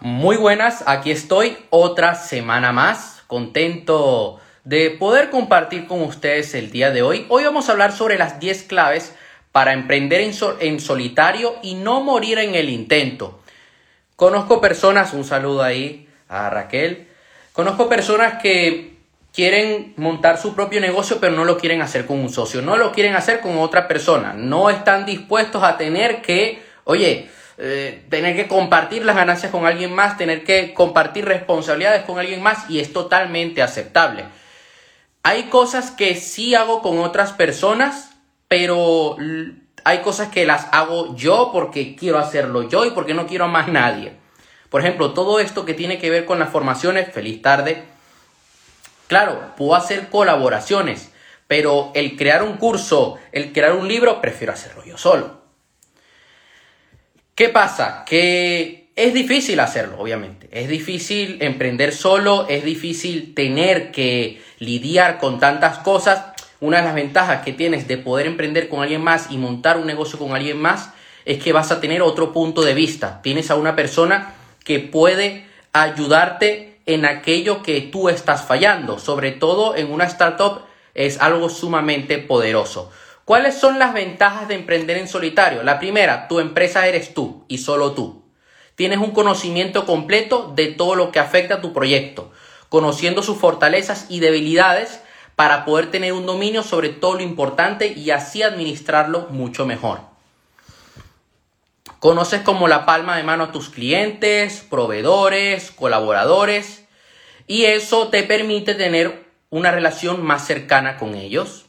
Muy buenas, aquí estoy otra semana más, contento de poder compartir con ustedes el día de hoy. Hoy vamos a hablar sobre las 10 claves para emprender en, solitario y no morir en el intento. Conozco personas, un saludo ahí a Raquel, conozco personas que quieren montar su propio negocio pero no lo quieren hacer con un socio, no lo quieren hacer con otra persona, no están dispuestos a tener que, oye, eh, tener que compartir las ganancias con alguien más, tener que compartir responsabilidades con alguien más y es totalmente aceptable. Hay cosas que sí hago con otras personas, pero hay cosas que las hago yo porque quiero hacerlo yo y porque no quiero a más nadie. Por ejemplo, todo esto que tiene que ver con las formaciones, feliz tarde. Claro, puedo hacer colaboraciones, pero el crear un curso, el crear un libro, prefiero hacerlo yo solo. ¿Qué pasa? Que es difícil hacerlo, obviamente. Es difícil emprender solo, es difícil tener que lidiar con tantas cosas. Una de las ventajas que tienes de poder emprender con alguien más y montar un negocio con alguien más es que vas a tener otro punto de vista. Tienes a una persona que puede ayudarte en aquello que tú estás fallando. Sobre todo en una startup es algo sumamente poderoso. ¿Cuáles son las ventajas de emprender en solitario? La primera, tu empresa eres tú y solo tú. Tienes un conocimiento completo de todo lo que afecta a tu proyecto, conociendo sus fortalezas y debilidades para poder tener un dominio sobre todo lo importante y así administrarlo mucho mejor. Conoces como la palma de mano a tus clientes, proveedores, colaboradores y eso te permite tener una relación más cercana con ellos.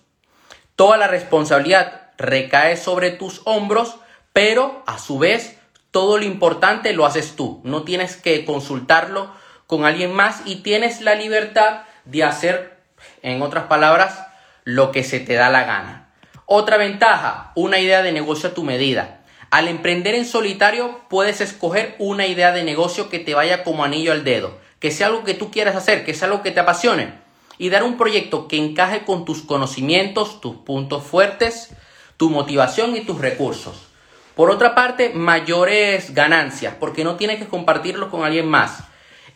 Toda la responsabilidad recae sobre tus hombros, pero a su vez todo lo importante lo haces tú. No tienes que consultarlo con alguien más y tienes la libertad de hacer, en otras palabras, lo que se te da la gana. Otra ventaja, una idea de negocio a tu medida. Al emprender en solitario puedes escoger una idea de negocio que te vaya como anillo al dedo, que sea algo que tú quieras hacer, que sea algo que te apasione y dar un proyecto que encaje con tus conocimientos, tus puntos fuertes, tu motivación y tus recursos. Por otra parte, mayores ganancias, porque no tienes que compartirlo con alguien más.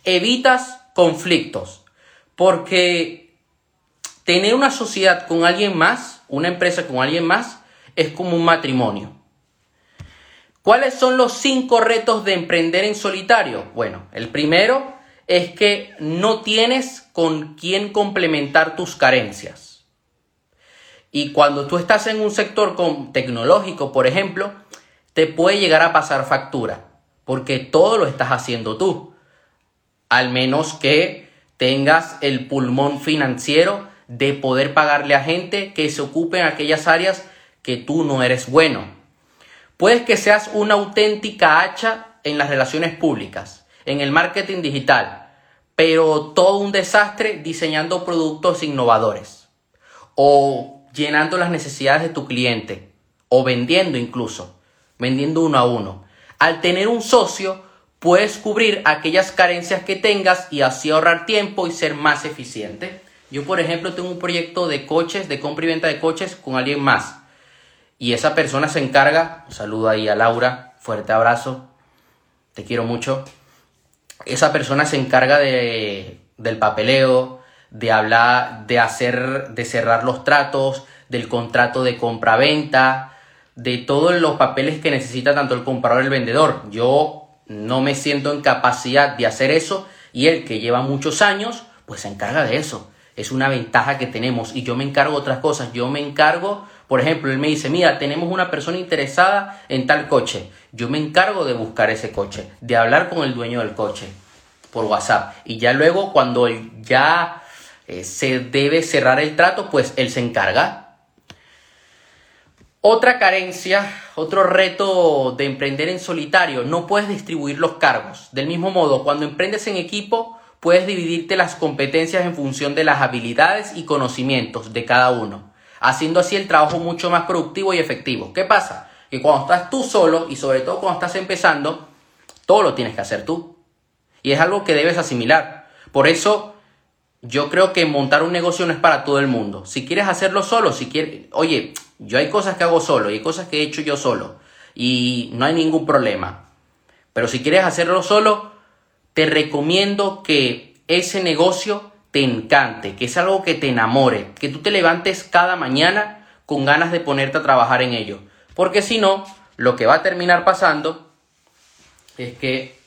Evitas conflictos, porque tener una sociedad con alguien más, una empresa con alguien más, es como un matrimonio. ¿Cuáles son los cinco retos de emprender en solitario? Bueno, el primero es que no tienes con quién complementar tus carencias. Y cuando tú estás en un sector tecnológico, por ejemplo, te puede llegar a pasar factura, porque todo lo estás haciendo tú. Al menos que tengas el pulmón financiero de poder pagarle a gente que se ocupe en aquellas áreas que tú no eres bueno. Puedes que seas una auténtica hacha en las relaciones públicas, en el marketing digital, pero todo un desastre diseñando productos innovadores o llenando las necesidades de tu cliente o vendiendo incluso, vendiendo uno a uno. Al tener un socio, puedes cubrir aquellas carencias que tengas y así ahorrar tiempo y ser más eficiente. Yo, por ejemplo, tengo un proyecto de coches, de compra y venta de coches con alguien más. Y esa persona se encarga, saludo ahí a Laura, fuerte abrazo, te quiero mucho esa persona se encarga de, del papeleo, de hablar, de hacer, de cerrar los tratos, del contrato de compra-venta, de todos los papeles que necesita tanto el comprador y el vendedor. Yo no me siento en capacidad de hacer eso y él que lleva muchos años, pues se encarga de eso. Es una ventaja que tenemos y yo me encargo de otras cosas. Yo me encargo, por ejemplo, él me dice, mira, tenemos una persona interesada en tal coche. Yo me encargo de buscar ese coche, de hablar con el dueño del coche por WhatsApp. Y ya luego cuando ya eh, se debe cerrar el trato, pues él se encarga. Otra carencia, otro reto de emprender en solitario, no puedes distribuir los cargos. Del mismo modo, cuando emprendes en equipo, puedes dividirte las competencias en función de las habilidades y conocimientos de cada uno, haciendo así el trabajo mucho más productivo y efectivo. ¿Qué pasa? que cuando estás tú solo y sobre todo cuando estás empezando, todo lo tienes que hacer tú. Y es algo que debes asimilar. Por eso yo creo que montar un negocio no es para todo el mundo. Si quieres hacerlo solo, si quieres, oye, yo hay cosas que hago solo y hay cosas que he hecho yo solo y no hay ningún problema. Pero si quieres hacerlo solo, te recomiendo que ese negocio te encante, que es algo que te enamore, que tú te levantes cada mañana con ganas de ponerte a trabajar en ello. Porque si no, lo que va a terminar pasando es que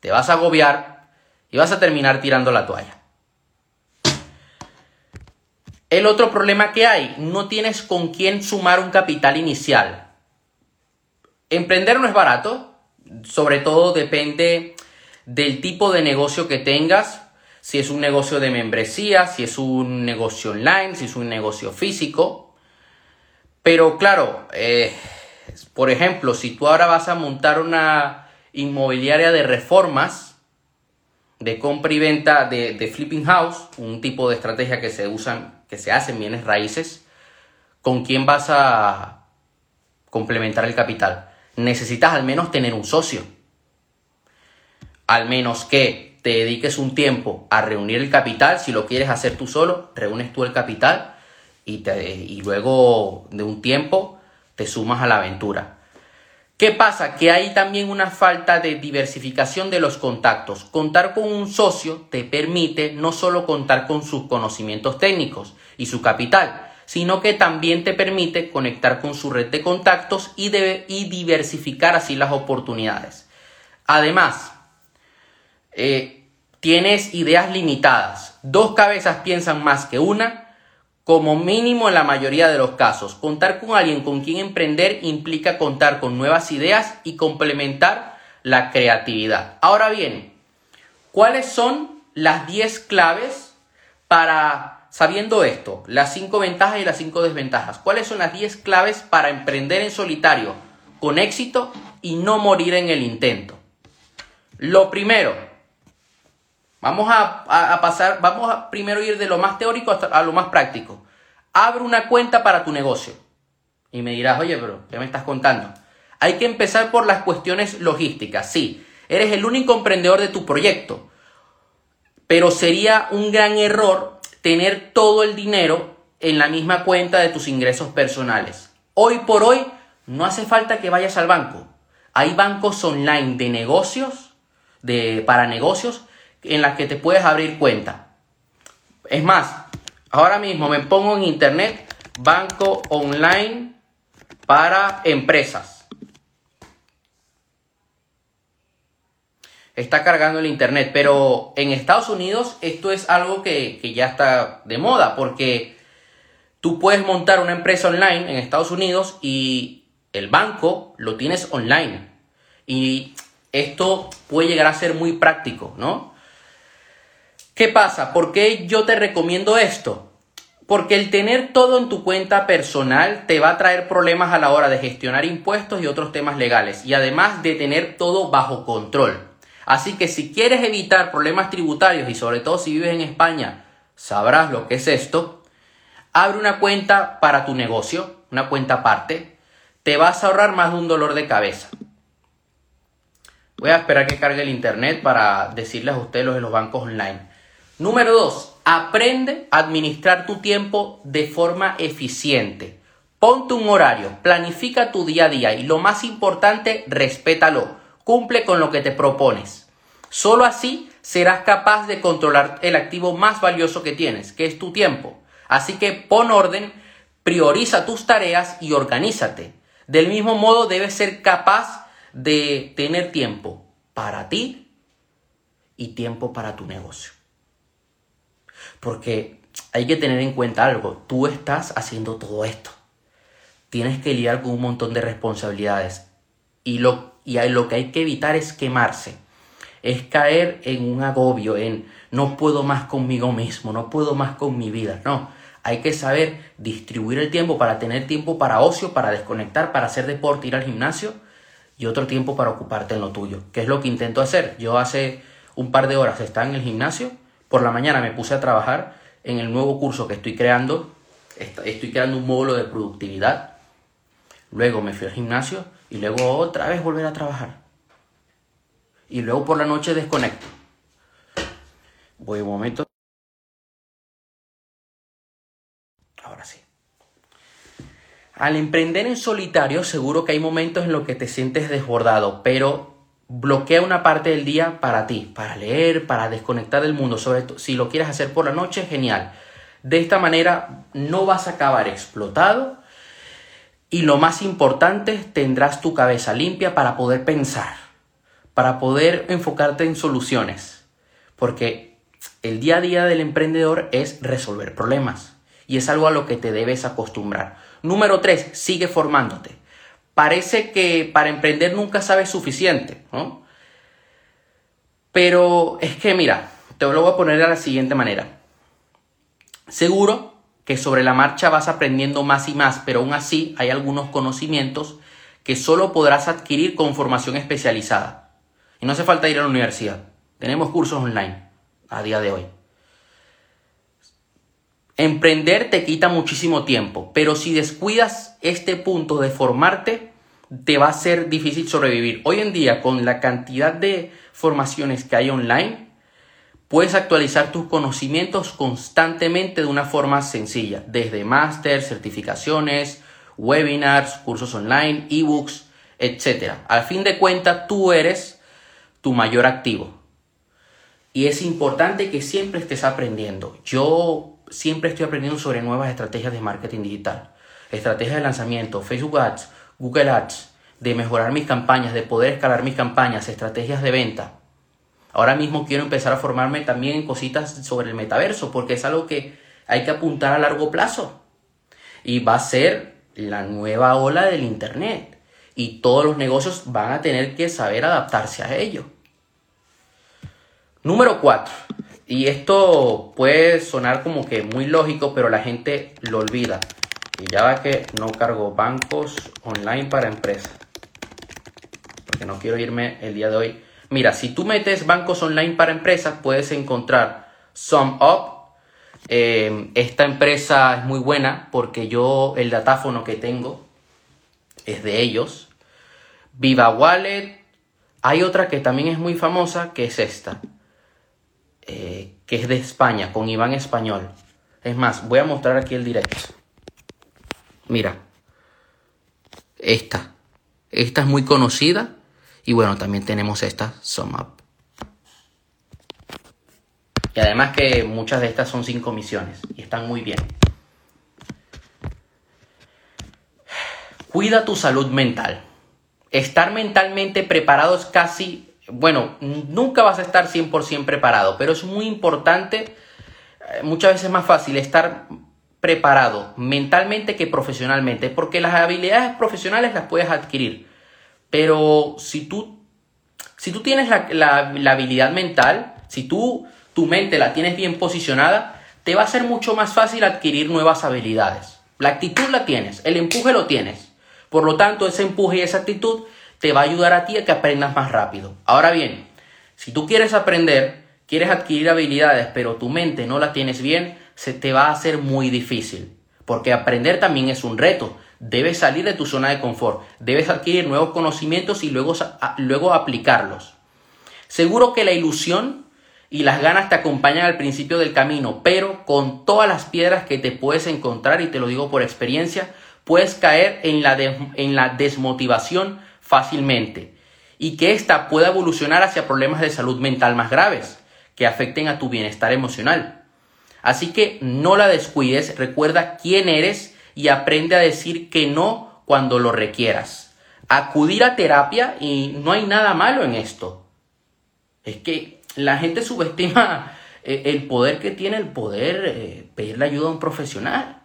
te vas a agobiar y vas a terminar tirando la toalla. El otro problema que hay, no tienes con quién sumar un capital inicial. Emprender no es barato, sobre todo depende del tipo de negocio que tengas, si es un negocio de membresía, si es un negocio online, si es un negocio físico. Pero claro, eh, por ejemplo, si tú ahora vas a montar una inmobiliaria de reformas, de compra y venta de, de flipping house, un tipo de estrategia que se usan que se hacen bienes raíces, ¿con quién vas a complementar el capital? Necesitas al menos tener un socio. Al menos que te dediques un tiempo a reunir el capital, si lo quieres hacer tú solo, reúnes tú el capital y, te, y luego de un tiempo te sumas a la aventura. ¿Qué pasa? Que hay también una falta de diversificación de los contactos. Contar con un socio te permite no solo contar con sus conocimientos técnicos y su capital, sino que también te permite conectar con su red de contactos y, y diversificar así las oportunidades. Además, eh, tienes ideas limitadas. Dos cabezas piensan más que una como mínimo en la mayoría de los casos, contar con alguien con quien emprender implica contar con nuevas ideas y complementar la creatividad. Ahora bien, ¿cuáles son las 10 claves para, sabiendo esto, las 5 ventajas y las 5 desventajas? ¿Cuáles son las 10 claves para emprender en solitario con éxito y no morir en el intento? Lo primero, Vamos a, pasar, vamos a primero ir de lo más teórico hasta a lo más práctico. Abre una cuenta para tu negocio. Y me dirás, oye, pero ¿qué me estás contando? Hay que empezar por las cuestiones logísticas. Sí, eres el único emprendedor de tu proyecto. Pero sería un gran error tener todo el dinero en la misma cuenta de tus ingresos personales. Hoy por hoy no hace falta que vayas al banco. Hay bancos online de negocios, de, para negocios, en las que te puedes abrir cuenta. Es más, ahora mismo me pongo en internet banco online para empresas. Está cargando el internet, pero en Estados Unidos esto es algo que, que ya está de moda porque tú puedes montar una empresa online en Estados Unidos y el banco lo tienes online. Y esto puede llegar a ser muy práctico, ¿no? ¿Qué pasa? ¿Por qué yo te recomiendo esto? Porque el tener todo en tu cuenta personal te va a traer problemas a la hora de gestionar impuestos y otros temas legales, y además de tener todo bajo control. Así que si quieres evitar problemas tributarios y sobre todo si vives en España, sabrás lo que es esto, abre una cuenta para tu negocio, una cuenta aparte, te vas a ahorrar más de un dolor de cabeza. Voy a esperar que cargue el internet para decirles a ustedes los de los bancos online. Número dos, aprende a administrar tu tiempo de forma eficiente. Ponte un horario, planifica tu día a día y lo más importante, respétalo. Cumple con lo que te propones. Solo así serás capaz de controlar el activo más valioso que tienes, que es tu tiempo. Así que pon orden, prioriza tus tareas y organízate. Del mismo modo, debes ser capaz de tener tiempo para ti y tiempo para tu negocio. Porque hay que tener en cuenta algo, tú estás haciendo todo esto. Tienes que lidiar con un montón de responsabilidades. Y lo, y lo que hay que evitar es quemarse. Es caer en un agobio, en no puedo más conmigo mismo, no puedo más con mi vida. No, hay que saber distribuir el tiempo para tener tiempo para ocio, para desconectar, para hacer deporte, ir al gimnasio y otro tiempo para ocuparte en lo tuyo, que es lo que intento hacer. Yo hace un par de horas estaba en el gimnasio por la mañana me puse a trabajar en el nuevo curso que estoy creando. Estoy creando un módulo de productividad. Luego me fui al gimnasio y luego otra vez volver a trabajar. Y luego por la noche desconecto. Voy un momento. Ahora sí. Al emprender en solitario seguro que hay momentos en los que te sientes desbordado, pero bloquea una parte del día para ti, para leer, para desconectar del mundo. Sobre todo, si lo quieres hacer por la noche, genial. De esta manera no vas a acabar explotado y lo más importante, tendrás tu cabeza limpia para poder pensar, para poder enfocarte en soluciones. Porque el día a día del emprendedor es resolver problemas y es algo a lo que te debes acostumbrar. Número 3, sigue formándote. Parece que para emprender nunca sabes suficiente, ¿no? Pero es que mira, te lo voy a poner de la siguiente manera. Seguro que sobre la marcha vas aprendiendo más y más, pero aún así hay algunos conocimientos que solo podrás adquirir con formación especializada. Y no hace falta ir a la universidad. Tenemos cursos online a día de hoy. Emprender te quita muchísimo tiempo, pero si descuidas este punto de formarte, te va a ser difícil sobrevivir. Hoy en día, con la cantidad de formaciones que hay online, puedes actualizar tus conocimientos constantemente de una forma sencilla, desde máster, certificaciones, webinars, cursos online, ebooks, etc. Al fin de cuentas, tú eres tu mayor activo. Y es importante que siempre estés aprendiendo. Yo siempre estoy aprendiendo sobre nuevas estrategias de marketing digital, estrategias de lanzamiento, Facebook Ads, Google Ads, de mejorar mis campañas, de poder escalar mis campañas, estrategias de venta. Ahora mismo quiero empezar a formarme también en cositas sobre el metaverso, porque es algo que hay que apuntar a largo plazo. Y va a ser la nueva ola del Internet. Y todos los negocios van a tener que saber adaptarse a ello. Número 4. Y esto puede sonar como que muy lógico, pero la gente lo olvida. Y ya va que no cargo bancos online para empresas. Porque no quiero irme el día de hoy. Mira, si tú metes bancos online para empresas, puedes encontrar SumUp. Eh, esta empresa es muy buena porque yo el datáfono que tengo es de ellos. Viva Wallet. Hay otra que también es muy famosa, que es esta. Eh, que es de España, con Iván Español. Es más, voy a mostrar aquí el directo. Mira, esta. Esta es muy conocida. Y bueno, también tenemos esta, SumUp. Y además que muchas de estas son sin comisiones y están muy bien. Cuida tu salud mental. Estar mentalmente preparado es casi bueno, nunca vas a estar 100% preparado, pero es muy importante, eh, muchas veces es más fácil estar preparado mentalmente que profesionalmente, porque las habilidades profesionales las puedes adquirir, pero si tú, si tú tienes la, la habilidad mental, si tú tu mente la tienes bien posicionada, te va a ser mucho más fácil adquirir nuevas habilidades. La actitud la tienes, el empuje lo tienes. Por lo tanto, ese empuje y esa actitud te va a ayudar a ti a que aprendas más rápido. Ahora bien, si tú quieres aprender, quieres adquirir habilidades, pero tu mente no la tienes bien, se te va a hacer muy difícil. Porque aprender también es un reto. Debes salir de tu zona de confort, debes adquirir nuevos conocimientos y luego, luego aplicarlos. Seguro que la ilusión y las ganas te acompañan al principio del camino, pero con todas las piedras que te puedes encontrar, y te lo digo por experiencia, puedes caer en la, en la desmotivación fácilmente y que ésta pueda evolucionar hacia problemas de salud mental más graves que afecten a tu bienestar emocional. Así que no la descuides, recuerda quién eres y aprende a decir que no cuando lo requieras. Acudir a terapia y no hay nada malo en esto. Es que la gente subestima eh, el poder que tiene el poder eh, pedirle ayuda a un profesional.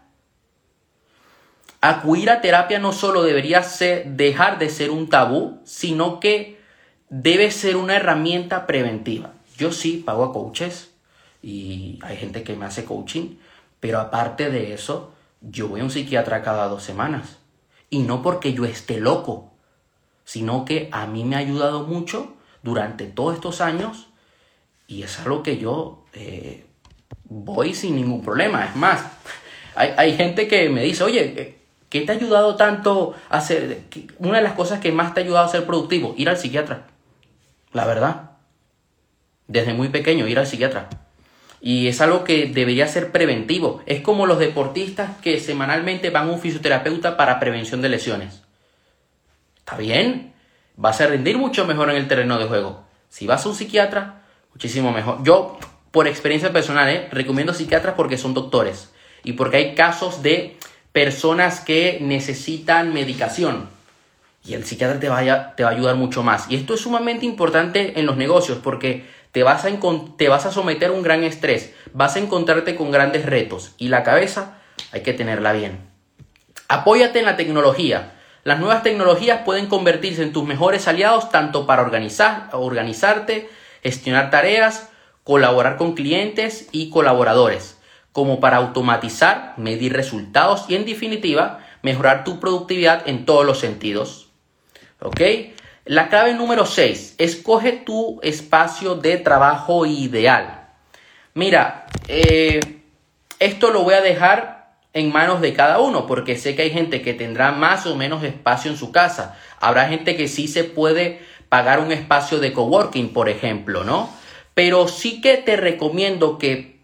Acudir a terapia no solo debería ser, dejar de ser un tabú, sino que debe ser una herramienta preventiva. Yo sí pago a coaches y hay gente que me hace coaching, pero aparte de eso, yo voy a un psiquiatra cada dos semanas. Y no porque yo esté loco, sino que a mí me ha ayudado mucho durante todos estos años y es algo que yo eh, voy sin ningún problema. Es más, hay, hay gente que me dice, oye, eh, ¿Qué te ha ayudado tanto a ser, una de las cosas que más te ha ayudado a ser productivo? Ir al psiquiatra. La verdad. Desde muy pequeño, ir al psiquiatra. Y es algo que debería ser preventivo. Es como los deportistas que semanalmente van a un fisioterapeuta para prevención de lesiones. Está bien. vas a rendir mucho mejor en el terreno de juego. Si vas a un psiquiatra, muchísimo mejor. Yo, por experiencia personal, ¿eh? recomiendo psiquiatras porque son doctores y porque hay casos de personas que necesitan medicación y el psiquiatra te, vaya, te va a ayudar mucho más. Y esto es sumamente importante en los negocios porque te vas, a te vas a someter a un gran estrés, vas a encontrarte con grandes retos y la cabeza hay que tenerla bien. Apóyate en la tecnología. Las nuevas tecnologías pueden convertirse en tus mejores aliados tanto para organizar, organizarte, gestionar tareas, colaborar con clientes y colaboradores, como para automatizar, medir resultados y en definitiva mejorar tu productividad en todos los sentidos. ¿Ok? La clave número 6, escoge tu espacio de trabajo ideal. Mira, eh, esto lo voy a dejar en manos de cada uno, porque sé que hay gente que tendrá más o menos espacio en su casa. Habrá gente que sí se puede pagar un espacio de coworking, por ejemplo, ¿no? Pero sí que te recomiendo que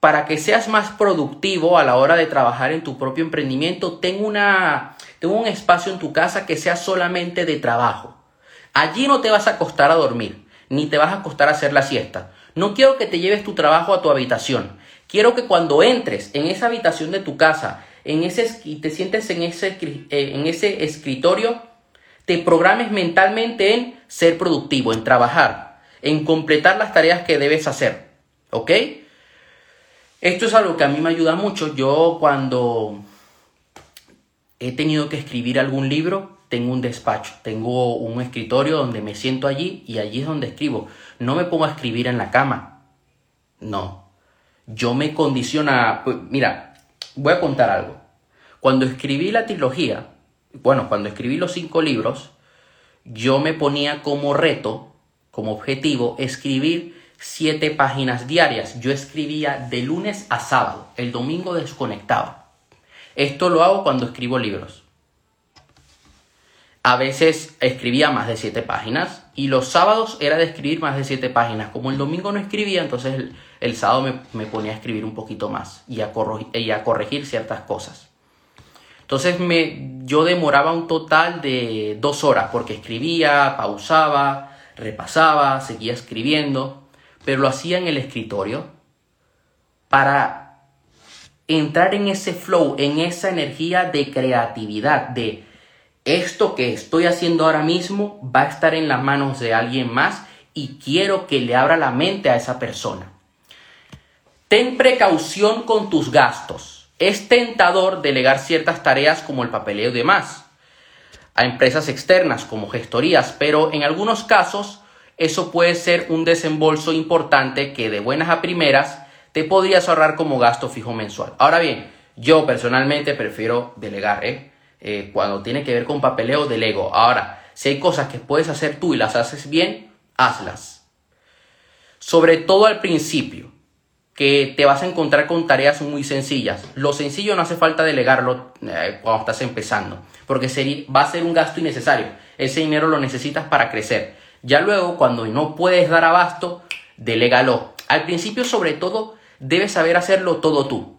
para que seas más productivo a la hora de trabajar en tu propio emprendimiento, ten una un espacio en tu casa que sea solamente de trabajo. Allí no te vas a acostar a dormir, ni te vas a acostar a hacer la siesta. No quiero que te lleves tu trabajo a tu habitación. Quiero que cuando entres en esa habitación de tu casa, en ese, y te sientes en ese, eh, en ese escritorio, te programes mentalmente en ser productivo, en trabajar, en completar las tareas que debes hacer. ¿Ok? Esto es algo que a mí me ayuda mucho. Yo cuando he tenido que escribir algún libro, tengo un despacho, tengo un escritorio donde me siento allí y allí es donde escribo. No me pongo a escribir en la cama. No. Yo me condiciona... Pues, mira, voy a contar algo. Cuando escribí la trilogía, bueno, cuando escribí los cinco libros, yo me ponía como reto, como objetivo, escribir siete páginas diarias. Yo escribía de lunes a sábado. El domingo desconectaba. Esto lo hago cuando escribo libros. A veces escribía más de siete páginas y los sábados era de escribir más de siete páginas. Como el domingo no escribía, entonces el, sábado me, ponía a escribir un poquito más y a, y a corregir ciertas cosas. Entonces me, yo demoraba un total de dos horas porque escribía, pausaba, repasaba, seguía escribiendo, pero lo hacía en el escritorio para entrar en ese flow, en esa energía de creatividad, de esto que estoy haciendo ahora mismo va a estar en las manos de alguien más y quiero que le abra la mente a esa persona. Ten precaución con tus gastos. Es tentador delegar ciertas tareas como el papeleo y demás a empresas externas como gestorías, pero en algunos casos eso puede ser un desembolso importante que de buenas a primeras te podrías ahorrar como gasto fijo mensual. Ahora bien, yo personalmente prefiero delegar, ¿eh? ¿eh? cuando tiene que ver con papeleo, delego. Ahora, si hay cosas que puedes hacer tú y las haces bien, hazlas. Sobre todo al principio, que te vas a encontrar con tareas muy sencillas. Lo sencillo no hace falta delegarlo eh, cuando estás empezando, porque va a ser un gasto innecesario. Ese dinero lo necesitas para crecer. Ya luego, cuando no puedes dar abasto, delégalo. Al principio, sobre todo, debes saber hacerlo todo tú.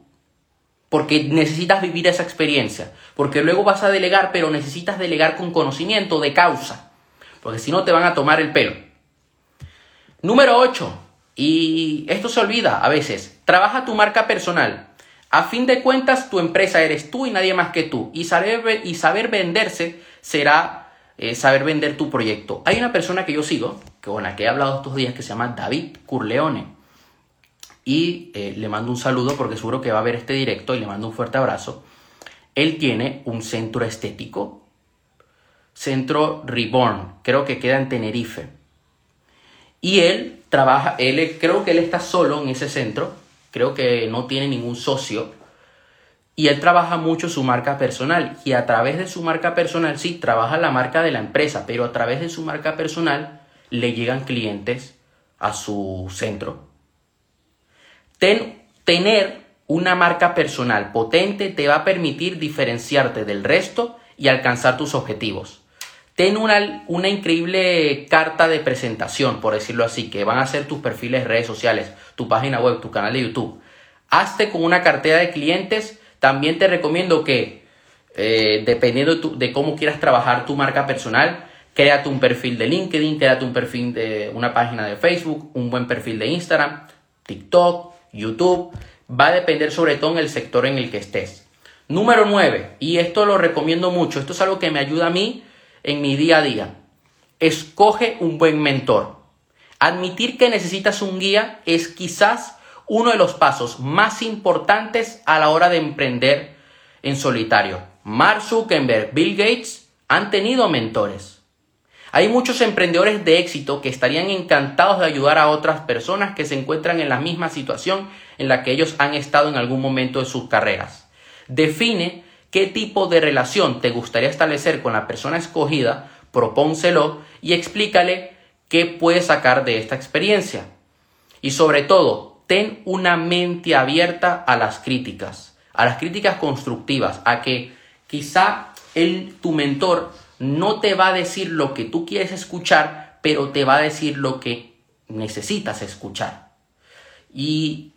Porque necesitas vivir esa experiencia. Porque luego vas a delegar, pero necesitas delegar con conocimiento de causa. Porque si no te van a tomar el pelo. Número 8. Y esto se olvida a veces. Trabaja tu marca personal. A fin de cuentas, tu empresa eres tú y nadie más que tú. Y saber, y saber venderse será eh, saber vender tu proyecto. Hay una persona que yo sigo, con la que he hablado estos días, que se llama David Curleone y eh, le mando un saludo porque seguro que va a ver este directo y le mando un fuerte abrazo. Él tiene un centro estético, Centro Reborn, creo que queda en Tenerife. Y él trabaja, él creo que él está solo en ese centro, creo que no tiene ningún socio. Y él trabaja mucho su marca personal. Y a través de su marca personal, sí, trabaja la marca de la empresa, pero a través de su marca personal le llegan clientes a su centro tener una marca personal potente te va a permitir diferenciarte del resto y alcanzar tus objetivos. Ten una, una, increíble carta de presentación, por decirlo así, que van a ser tus perfiles de redes sociales, tu página web, tu canal de YouTube. Hazte con una cartera de clientes. También te recomiendo que eh, dependiendo de, cómo quieras trabajar tu marca personal, créate un perfil de LinkedIn, créate un perfil de una página de Facebook, un buen perfil de Instagram, TikTok, YouTube. Va a depender sobre todo en el sector en el que estés. Número 9, y esto lo recomiendo mucho, esto es algo que me ayuda a mí en mi día a día. Escoge un buen mentor. Admitir que necesitas un guía es quizás uno de los pasos más importantes a la hora de emprender en solitario. Mark Zuckerberg, Bill Gates han tenido mentores. Hay muchos emprendedores de éxito que estarían encantados de ayudar a otras personas que se encuentran en la misma situación en la que ellos han estado en algún momento de sus carreras. Define qué tipo de relación te gustaría establecer con la persona escogida, propónselo y explícale qué puedes sacar de esta experiencia. Y sobre todo, ten una mente abierta a las críticas, a las críticas constructivas, a que Quizá tu mentor no te va a decir lo que tú quieres escuchar, pero te va a decir lo que necesitas escuchar. Y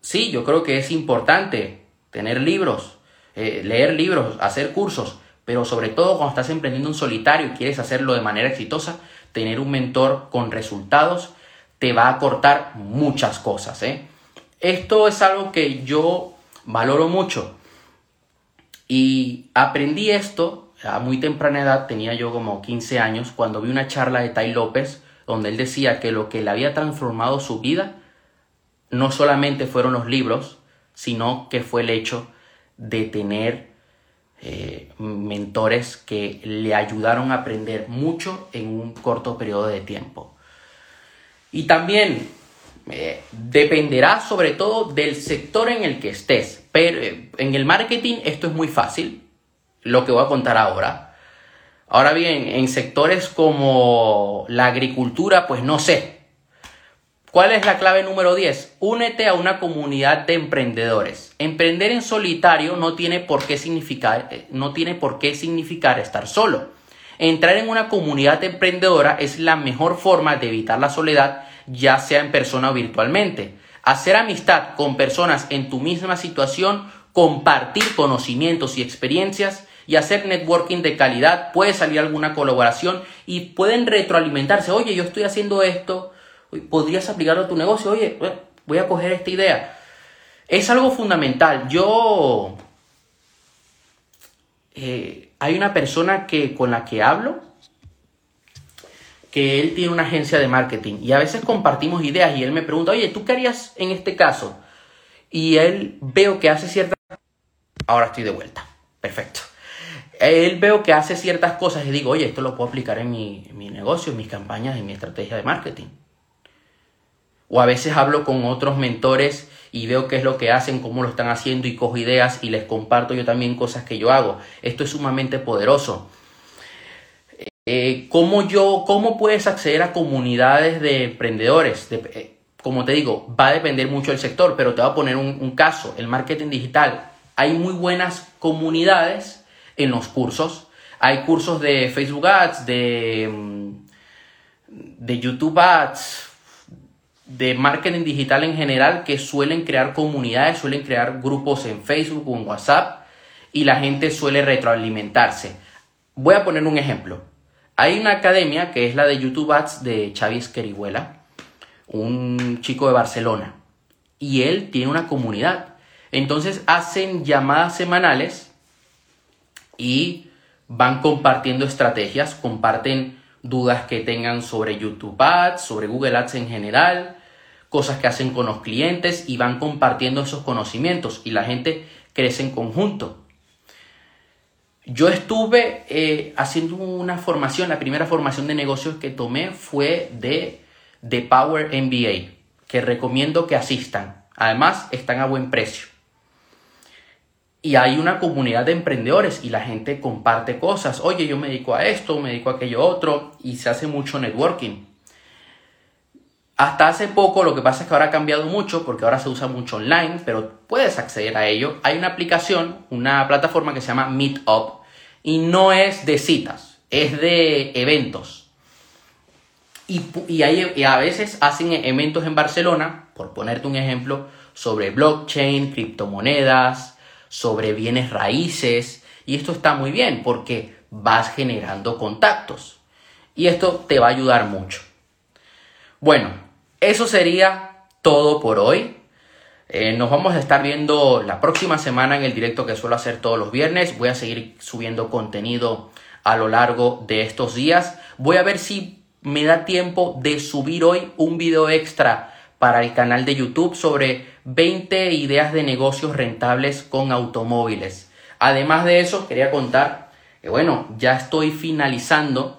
sí, yo creo que es importante tener libros, eh, leer libros, hacer cursos, pero sobre todo cuando estás emprendiendo un solitario y quieres hacerlo de manera exitosa, tener un mentor con resultados te va a cortar muchas cosas. ¿eh? Esto es algo que yo valoro mucho. Y aprendí esto a muy temprana edad, tenía yo como 15 años, cuando vi una charla de Tai López, donde él decía que lo que le había transformado su vida no solamente fueron los libros, sino que fue el hecho de tener eh, mentores que le ayudaron a aprender mucho en un corto periodo de tiempo. Y también eh, dependerá sobre todo del sector en el que estés. Pero eh, en el marketing esto es muy fácil, lo que voy a contar ahora. Ahora bien, en sectores como la agricultura, pues no sé. ¿Cuál es la clave número 10? Únete a una comunidad de emprendedores. Emprender en solitario no tiene por qué significar, eh, no tiene por qué significar estar solo. Entrar en una comunidad emprendedora es la mejor forma de evitar la soledad, ya sea en persona o virtualmente. Hacer amistad con personas en tu misma situación, compartir conocimientos y experiencias y hacer networking de calidad, puede salir alguna colaboración y pueden retroalimentarse. Oye, yo estoy haciendo esto, podrías aplicarlo a tu negocio, oye, eh, voy a coger esta idea. Es algo fundamental. Yo... Eh, hay una persona que, con la que hablo que él tiene una agencia de marketing y a veces compartimos ideas y él me pregunta, oye, ¿tú qué harías en este caso? Y él veo que hace ciertas... Ahora estoy de vuelta. Perfecto. Él veo que hace ciertas cosas y digo, oye, esto lo puedo aplicar en mi, en mi negocio, en mis campañas, en mi estrategia de marketing. O a veces hablo con otros mentores y veo qué es lo que hacen, cómo lo están haciendo y cojo ideas y les comparto yo también cosas que yo hago. Esto es sumamente poderoso. Eh, ¿cómo, yo, ¿Cómo puedes acceder a comunidades de emprendedores? Eh, como te digo, va a depender mucho del sector, pero te voy a poner un, caso, el marketing digital. Hay muy buenas comunidades en los cursos. Hay cursos de Facebook Ads, de, mm, de YouTube Ads, de marketing digital en general que suelen crear comunidades, suelen crear grupos en Facebook o en WhatsApp y la gente suele retroalimentarse. Voy a poner un ejemplo. Hay una academia que es la de YouTube Ads de Xavi Esquerihuela, un chico de Barcelona, y él tiene una comunidad. Entonces hacen llamadas semanales y van compartiendo estrategias, comparten dudas que tengan sobre YouTube Ads, sobre Google Ads en general, cosas que hacen con los clientes y van compartiendo esos conocimientos y la gente crece en conjunto. Yo estuve eh, haciendo una formación, la primera formación de negocios que tomé fue de, de Power MBA, que recomiendo que asistan. Además, están a buen precio. Y hay una comunidad de emprendedores y la gente comparte cosas. Oye, yo me dedico a esto, me dedico a aquello otro y se hace mucho networking. Hasta hace poco, lo que pasa es que ahora ha cambiado mucho porque ahora se usa mucho online, pero puedes acceder a ello. Hay una aplicación, una plataforma que se llama Meetup y no es de citas, es de eventos. Y, y, a veces hacen eventos en Barcelona, por ponerte un ejemplo, sobre blockchain, criptomonedas, sobre bienes raíces Y esto está muy bien porque vas generando contactos. Y esto te va a ayudar mucho. Bueno, eso sería todo por hoy. Eh, nos vamos a estar viendo la próxima semana en el directo que suelo hacer todos los viernes. Voy a seguir subiendo contenido a lo largo de estos días. Voy a ver si me da tiempo de subir hoy un video extra para el canal de YouTube sobre 20 ideas de negocios rentables con automóviles. Además de eso, quería contar que bueno, ya estoy finalizando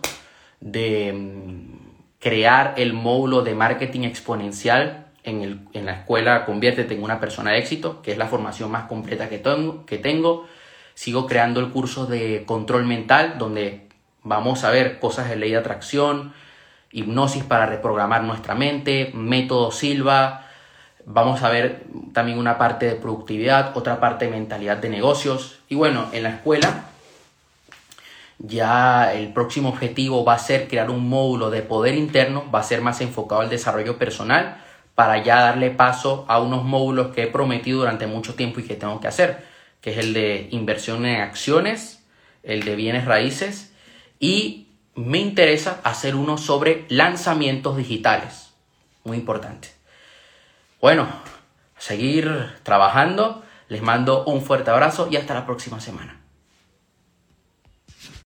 de mm, crear el módulo de marketing exponencial en, la escuela Conviértete en una persona de éxito, que es la formación más completa que tengo, que tengo. Sigo creando el curso de control mental, donde vamos a ver cosas de ley de atracción, hipnosis para reprogramar nuestra mente, método Silva. Vamos a ver también una parte de productividad, otra parte de mentalidad de negocios. Y bueno, en la escuela ya el próximo objetivo va a ser crear un módulo de poder interno, va a ser más enfocado al desarrollo personal para ya darle paso a unos módulos que he prometido durante mucho tiempo y que tengo que hacer, que es el de inversión en acciones, el de bienes raíces y me interesa hacer uno sobre lanzamientos digitales. Muy importante. Bueno, seguir trabajando. Les mando un fuerte abrazo y hasta la próxima semana.